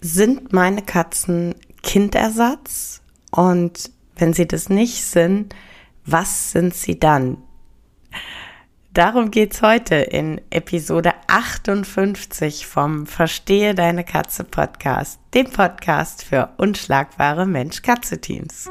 Sind meine Katzen Kindersatz? Und wenn sie das nicht sind, was sind sie dann? Darum geht's heute in Episode 58 vom Verstehe deine Katze Podcast, dem Podcast für unschlagbare Mensch-Katze-Teams.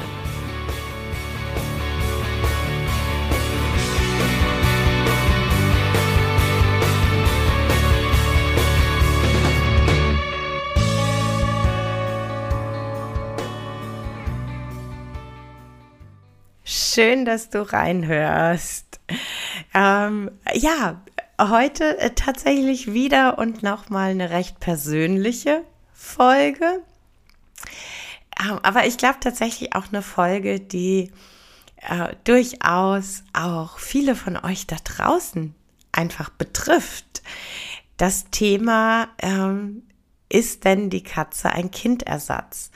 Schön, dass du reinhörst. Ähm, ja, heute äh, tatsächlich wieder und nochmal eine recht persönliche Folge. Ähm, aber ich glaube tatsächlich auch eine Folge, die äh, durchaus auch viele von euch da draußen einfach betrifft. Das Thema ähm, ist denn die Katze ein Kindersatz?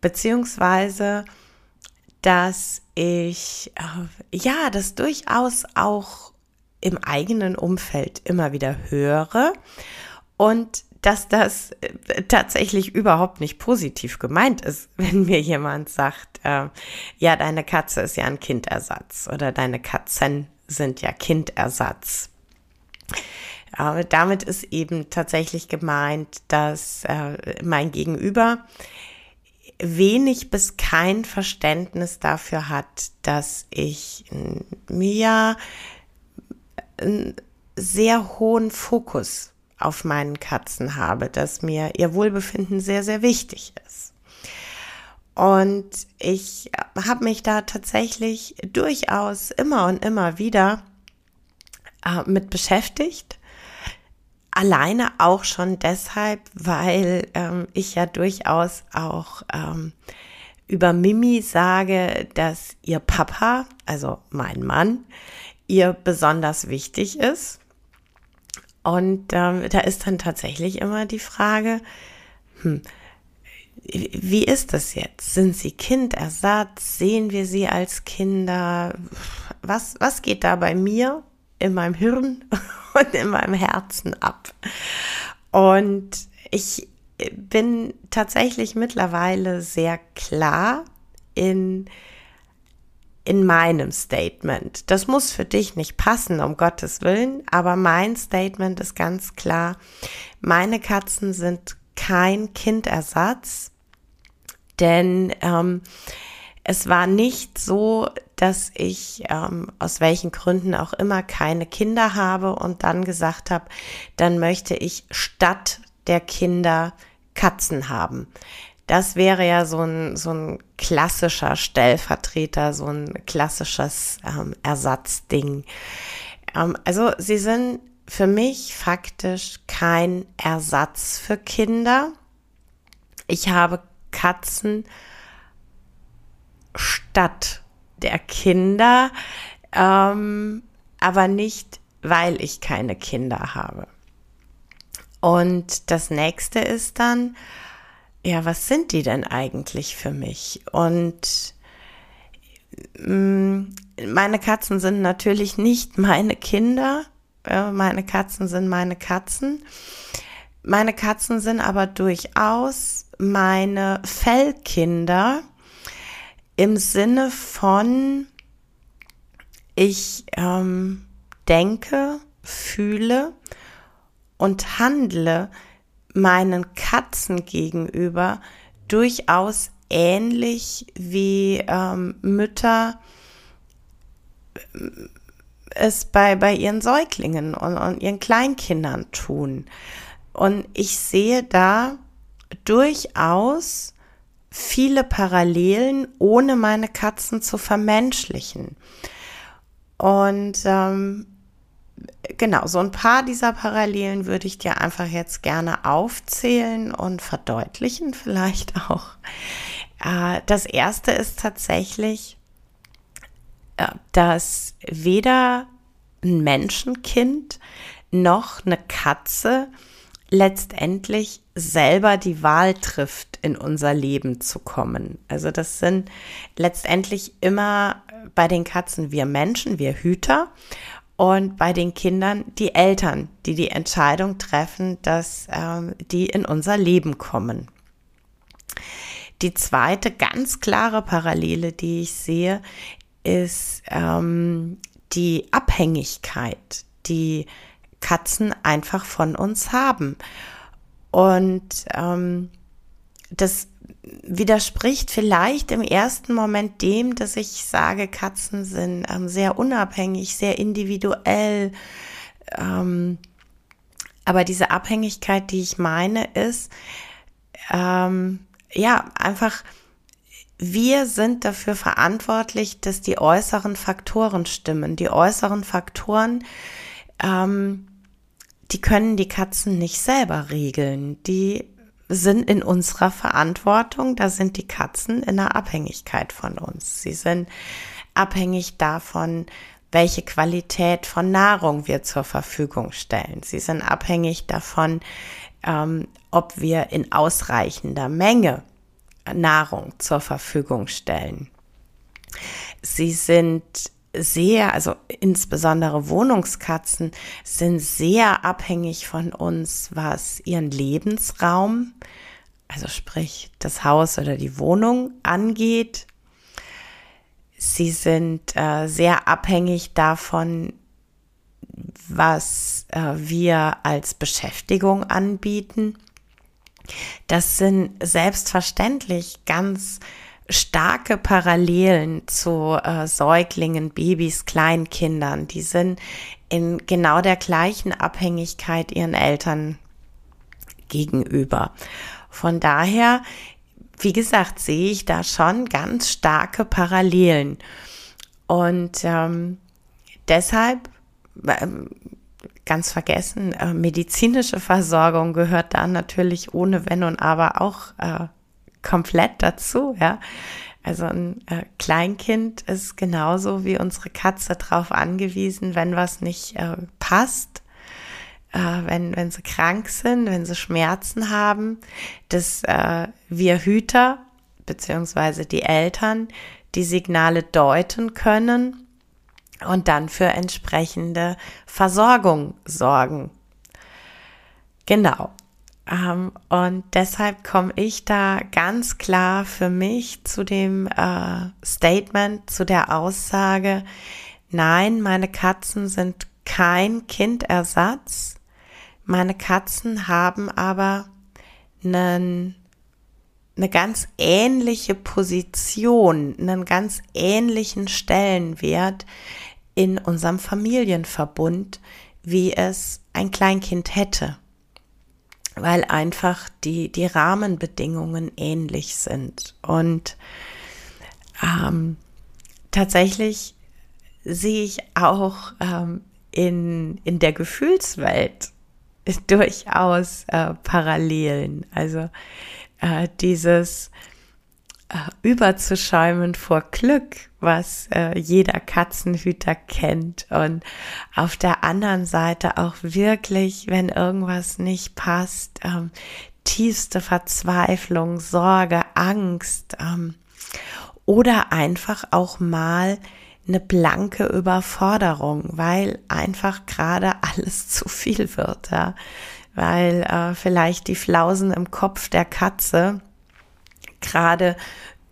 Beziehungsweise dass ich äh, ja das durchaus auch im eigenen Umfeld immer wieder höre und dass das äh, tatsächlich überhaupt nicht positiv gemeint ist, wenn mir jemand sagt, äh, ja, deine Katze ist ja ein Kindersatz oder deine Katzen sind ja Kindersatz. Aber damit ist eben tatsächlich gemeint, dass äh, mein Gegenüber wenig bis kein Verständnis dafür hat, dass ich mir einen sehr hohen Fokus auf meinen Katzen habe, dass mir ihr Wohlbefinden sehr, sehr wichtig ist. Und ich habe mich da tatsächlich durchaus immer und immer wieder äh, mit beschäftigt Alleine auch schon deshalb, weil ähm, ich ja durchaus auch ähm, über Mimi sage, dass ihr Papa, also mein Mann, ihr besonders wichtig ist. Und ähm, da ist dann tatsächlich immer die Frage, hm, wie ist das jetzt? Sind sie Kindersatz? Sehen wir sie als Kinder? Was, was geht da bei mir in meinem Hirn und in meinem Herzen ab. Und ich bin tatsächlich mittlerweile sehr klar in, in meinem Statement. Das muss für dich nicht passen, um Gottes Willen, aber mein Statement ist ganz klar. Meine Katzen sind kein Kindersatz, denn ähm, es war nicht so, dass ich ähm, aus welchen Gründen auch immer keine Kinder habe und dann gesagt habe, dann möchte ich statt der Kinder Katzen haben. Das wäre ja so ein, so ein klassischer Stellvertreter, so ein klassisches ähm, Ersatzding. Ähm, also sie sind für mich faktisch kein Ersatz für Kinder. Ich habe Katzen statt der Kinder, ähm, aber nicht, weil ich keine Kinder habe. Und das nächste ist dann, ja, was sind die denn eigentlich für mich? Und mh, mm, meine Katzen sind natürlich nicht meine Kinder. Äh, meine Katzen sind meine Katzen. Meine Katzen sind aber durchaus meine Fellkinder im Sinne von, ich ähm, denke, fühle und handle meinen Katzen gegenüber durchaus ähnlich wie ähm, Mütter äh, es bei, bei ihren Säuglingen und, und ihren Kleinkindern tun. Und ich sehe da durchaus viele Parallelen, ohne meine Katzen zu vermenschlichen. Und ähm, genau, so ein paar dieser Parallelen würde ich dir einfach jetzt gerne aufzählen und verdeutlichen vielleicht auch. Äh, das erste ist tatsächlich, äh, dass weder ein Menschenkind noch eine Katze letztendlich selber die Wahl trifft, in unser Leben zu kommen. Also das sind letztendlich immer bei den Katzen wir Menschen, wir Hüter und bei den Kindern die Eltern, die die Entscheidung treffen, dass ähm, die in unser Leben kommen. Die zweite ganz klare Parallele, die ich sehe, ist ähm, die Abhängigkeit, die Katzen einfach von uns haben. Und ähm, das widerspricht vielleicht im ersten Moment dem, dass ich sage, Katzen sind ähm, sehr unabhängig, sehr individuell. Ähm, aber diese Abhängigkeit, die ich meine, ist, ähm, ja, einfach, wir sind dafür verantwortlich, dass die äußeren Faktoren stimmen. Die äußeren Faktoren, ähm, die können die Katzen nicht selber regeln. Die sind in unserer Verantwortung. Da sind die Katzen in der Abhängigkeit von uns. Sie sind abhängig davon, welche Qualität von Nahrung wir zur Verfügung stellen. Sie sind abhängig davon, ähm, ob wir in ausreichender Menge Nahrung zur Verfügung stellen. Sie sind sehr, also insbesondere Wohnungskatzen sind sehr abhängig von uns, was ihren Lebensraum, also sprich das Haus oder die Wohnung angeht. Sie sind äh, sehr abhängig davon, was äh, wir als Beschäftigung anbieten. Das sind selbstverständlich ganz starke Parallelen zu äh, Säuglingen, Babys, Kleinkindern. Die sind in genau der gleichen Abhängigkeit ihren Eltern gegenüber. Von daher, wie gesagt, sehe ich da schon ganz starke Parallelen. Und ähm, deshalb, ähm, ganz vergessen, äh, medizinische Versorgung gehört da natürlich ohne Wenn und Aber auch äh, komplett dazu, ja. Also ein äh, Kleinkind ist genauso wie unsere Katze darauf angewiesen, wenn was nicht äh, passt, äh, wenn, wenn sie krank sind, wenn sie Schmerzen haben, dass äh, wir Hüter beziehungsweise die Eltern die Signale deuten können und dann für entsprechende Versorgung sorgen. Genau. Ähm, und deshalb komme ich da ganz klar für mich zu dem äh, Statement, zu der Aussage, nein, meine Katzen sind kein Kindersatz. Meine Katzen haben aber einen, eine ganz ähnliche Position, einen ganz ähnlichen Stellenwert in unserem Familienverbund, wie es ein Kleinkind hätte weil einfach die, die Rahmenbedingungen ähnlich sind. Und ähm, tatsächlich sehe ich auch ähm, in, in der Gefühlswelt durchaus äh, Parallelen. Also äh, dieses überzuschäumen vor Glück, was äh, jeder Katzenhüter kennt. Und auf der anderen Seite auch wirklich, wenn irgendwas nicht passt, ähm, tiefste Verzweiflung, Sorge, Angst ähm, oder einfach auch mal eine blanke Überforderung, weil einfach gerade alles zu viel wird, ja. Weil äh, vielleicht die Flausen im Kopf der Katze gerade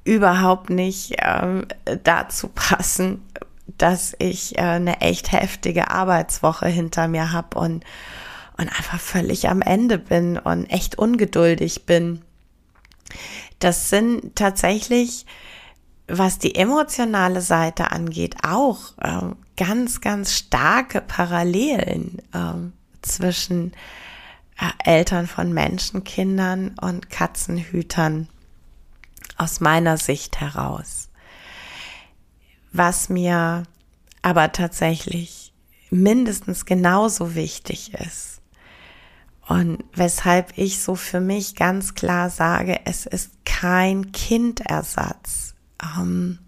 überhaupt nicht ähm, dazu passen, dass ich äh, eine echt heftige Arbeitswoche hinter mir habe und, und einfach völlig am Ende bin und echt ungeduldig bin. Das sind tatsächlich, was die emotionale Seite angeht, auch äh, ganz, ganz starke Parallelen äh, zwischen äh, Eltern von Menschenkindern und Katzenhütern aus meiner Sicht heraus. Was mir aber tatsächlich mindestens genauso wichtig ist und weshalb ich so für mich ganz klar sage, es ist kein Kindersatz. Ähm,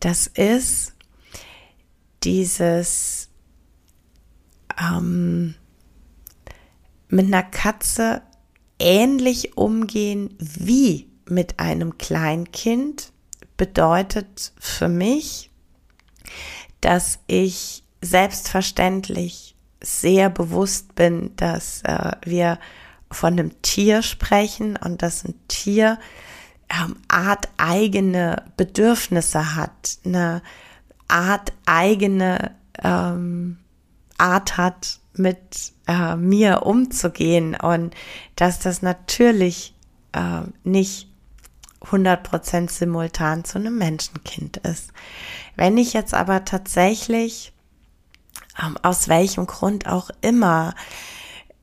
das ist dieses ähm, mit einer Katze ähnlich umgehen wie mit einem Kleinkind bedeutet für mich, dass ich selbstverständlich sehr bewusst bin, dass äh, wir von einem Tier sprechen und dass ein Tier ähm, Art eigene Bedürfnisse hat, eine Art eigene ähm, Art hat, mit äh, mir umzugehen und dass das natürlich äh, nicht 100% simultan zu einem Menschenkind ist. Wenn ich jetzt aber tatsächlich, ähm, aus welchem Grund auch immer,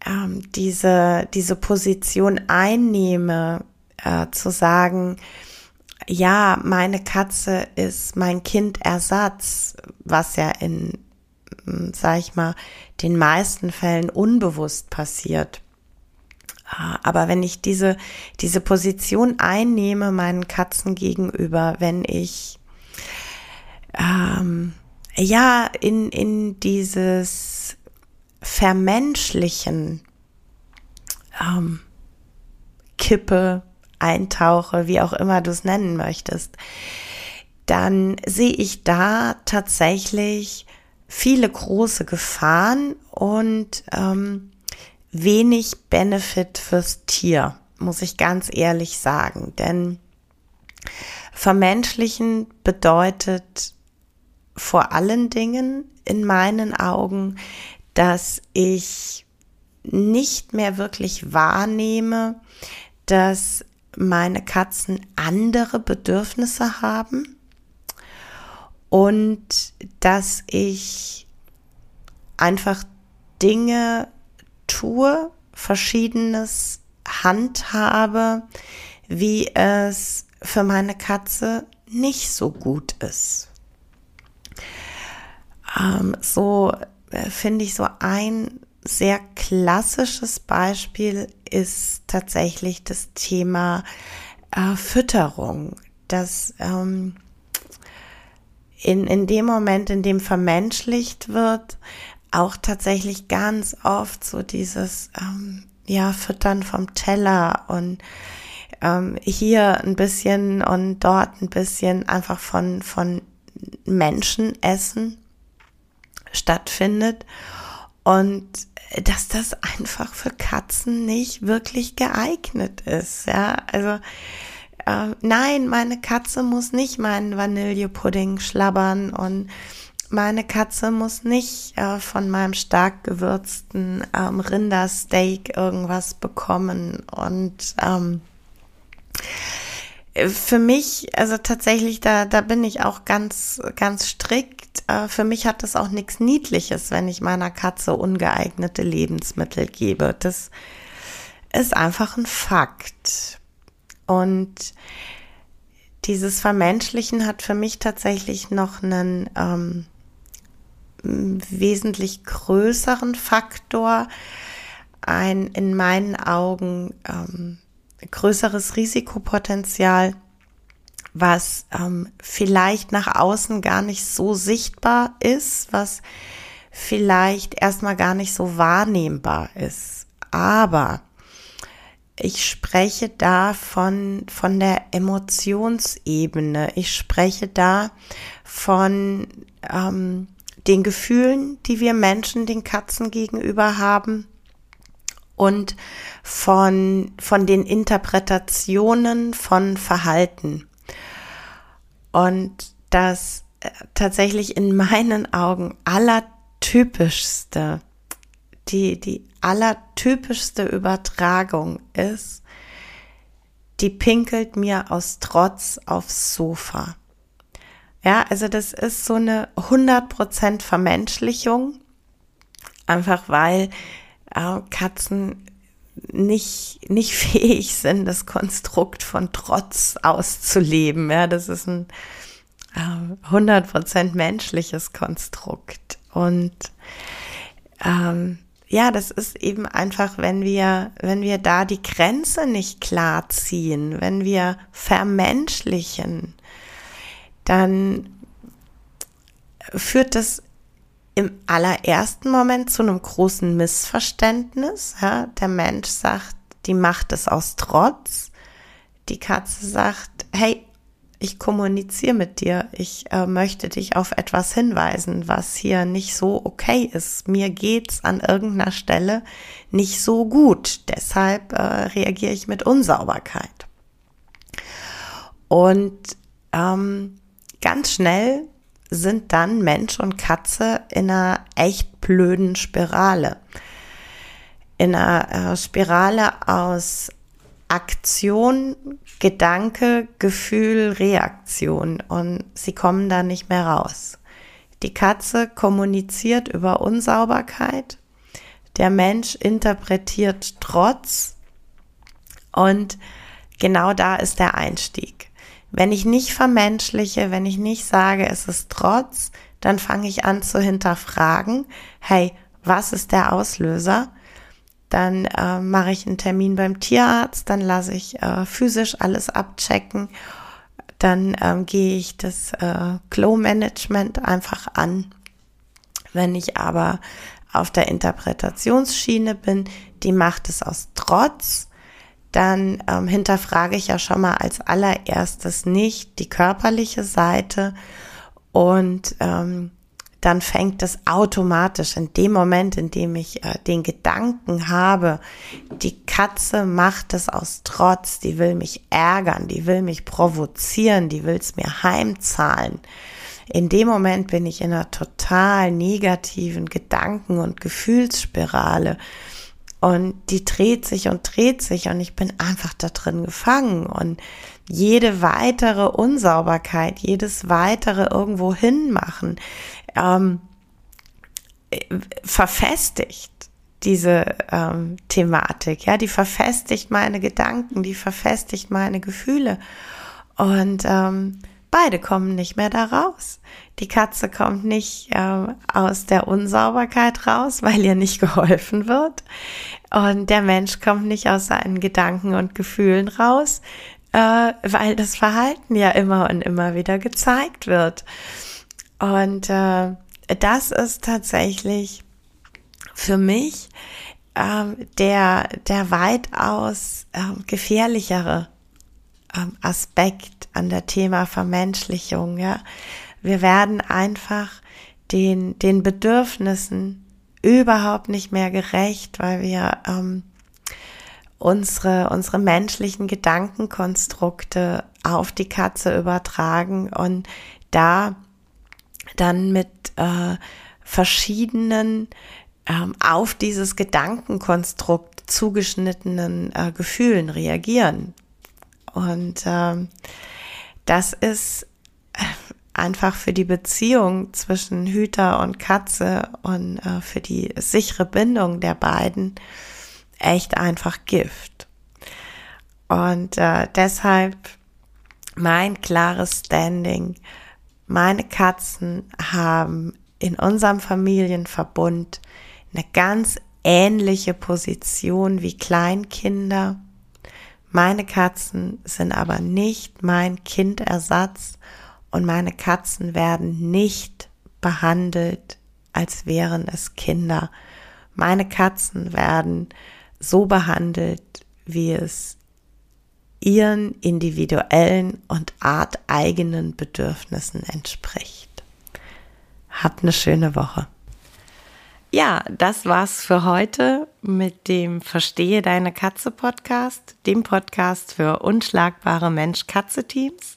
ähm, diese, diese Position einnehme, äh, zu sagen, ja, meine Katze ist mein Kindersatz, was ja in, hm, sag ich mal, den meisten Fällen unbewusst passiert. Ah, aber wenn ich diese, diese Position einnehme meinen Katzen gegenüber, wenn ich ähm, ja in, in dieses Vermenschlichen ähm, kippe, eintauche, wie auch immer du es nennen möchtest, dann sehe ich da tatsächlich viele große Gefahren und ähm, wenig Benefit fürs Tier, muss ich ganz ehrlich sagen. Denn vermenschlichen bedeutet vor allen Dingen in meinen Augen, dass ich nicht mehr wirklich wahrnehme, dass meine Katzen andere Bedürfnisse haben und dass ich einfach Dinge tue, verschiedenes handhabe, wie es für meine Katze nicht so gut ist. Ähm, so äh, finde ich so ein sehr klassisches Beispiel ist tatsächlich das Thema äh, Fütterung, dass ähm, in, in dem Moment, in dem vermenschlicht wird, auch tatsächlich ganz oft so dieses, ähm, ja, Füttern vom Teller und ähm, hier ein bisschen und dort ein bisschen einfach von, von Menschenessen stattfindet und dass das einfach für Katzen nicht wirklich geeignet ist, ja, also äh, nein, meine Katze muss nicht meinen Vanillepudding schlabbern und meine Katze muss nicht äh, von meinem stark gewürzten ähm, Rindersteak irgendwas bekommen. Und ähm, für mich, also tatsächlich, da, da bin ich auch ganz, ganz strikt. Äh, für mich hat das auch nichts Niedliches, wenn ich meiner Katze ungeeignete Lebensmittel gebe. Das ist einfach ein Fakt. Und dieses Vermenschlichen hat für mich tatsächlich noch einen ähm, wesentlich größeren Faktor, ein in meinen Augen ähm, größeres Risikopotenzial, was ähm, vielleicht nach außen gar nicht so sichtbar ist, was vielleicht erstmal gar nicht so wahrnehmbar ist. Aber ich spreche da von, von der Emotionsebene. Ich spreche da von ähm, den Gefühlen, die wir Menschen den Katzen gegenüber haben und von, von den Interpretationen von Verhalten. Und das äh, tatsächlich in meinen Augen allertypischste, die, die allertypischste Übertragung ist, die pinkelt mir aus Trotz aufs Sofa. Ja, also das ist so eine 100% Vermenschlichung, einfach weil äh, Katzen nicht, nicht fähig sind, das Konstrukt von Trotz auszuleben. Ja, das ist ein äh, 100% menschliches Konstrukt. Und ähm, ja, das ist eben einfach, wenn wir, wenn wir da die Grenze nicht klar ziehen, wenn wir vermenschlichen, dann führt das im allerersten Moment zu einem großen Missverständnis. Ja? Der Mensch sagt, die macht es aus Trotz. Die Katze sagt, hey, ich kommuniziere mit dir, ich äh, möchte dich auf etwas hinweisen, was hier nicht so okay ist. Mir geht's an irgendeiner Stelle nicht so gut. Deshalb äh, reagiere ich mit Unsauberkeit. Und ähm, ganz schnell sind dann Mensch und Katze in einer echt blöden Spirale. In einer äh, Spirale aus Aktion, Gedanke, Gefühl, Reaktion und sie kommen da nicht mehr raus. Die Katze kommuniziert über Unsauberkeit, der Mensch interpretiert Trotz und genau da ist der Einstieg. Wenn ich nicht vermenschliche, wenn ich nicht sage, es ist Trotz, dann fange ich an zu hinterfragen, hey, was ist der Auslöser? Dann äh, mache ich einen Termin beim Tierarzt, dann lasse ich äh, physisch alles abchecken, dann ähm, gehe ich das äh, Glow-Management einfach an. Wenn ich aber auf der Interpretationsschiene bin, die macht es aus Trotz, dann ähm, hinterfrage ich ja schon mal als allererstes nicht die körperliche Seite und ähm, dann fängt es automatisch in dem Moment, in dem ich äh, den Gedanken habe, die Katze macht es aus Trotz, die will mich ärgern, die will mich provozieren, die will es mir heimzahlen. In dem Moment bin ich in einer total negativen Gedanken- und Gefühlsspirale. Und die dreht sich und dreht sich und ich bin einfach da drin gefangen. Und jede weitere Unsauberkeit, jedes weitere irgendwo hinmachen, ähm, verfestigt diese ähm, Thematik, ja, die verfestigt meine Gedanken, die verfestigt meine Gefühle und ähm, beide kommen nicht mehr da raus. Die Katze kommt nicht äh, aus der Unsauberkeit raus, weil ihr nicht geholfen wird und der Mensch kommt nicht aus seinen Gedanken und Gefühlen raus, äh, weil das Verhalten ja immer und immer wieder gezeigt wird. Und äh, das ist tatsächlich für mich ähm, der, der weitaus ähm, gefährlichere ähm, Aspekt an der Thema Vermenschlichung. Ja? Wir werden einfach den, den Bedürfnissen überhaupt nicht mehr gerecht, weil wir ähm, unsere, unsere menschlichen Gedankenkonstrukte auf die Katze übertragen und da dann mit äh, verschiedenen ähm, auf dieses Gedankenkonstrukt zugeschnittenen äh, Gefühlen reagieren. Und ähm, das ist einfach für die Beziehung zwischen Hüter und Katze und äh, für die sichere Bindung der beiden echt einfach Gift. Und äh, deshalb mein klares Standing. Meine Katzen haben in unserem Familienverbund eine ganz ähnliche Position wie Kleinkinder. Meine Katzen sind aber nicht mein Kindersatz und meine Katzen werden nicht behandelt, als wären es Kinder. Meine Katzen werden so behandelt, wie es ihren individuellen und arteigenen Bedürfnissen entspricht. Habt eine schöne Woche. Ja, das war's für heute mit dem Verstehe deine Katze Podcast, dem Podcast für unschlagbare Mensch-Katze-Teams.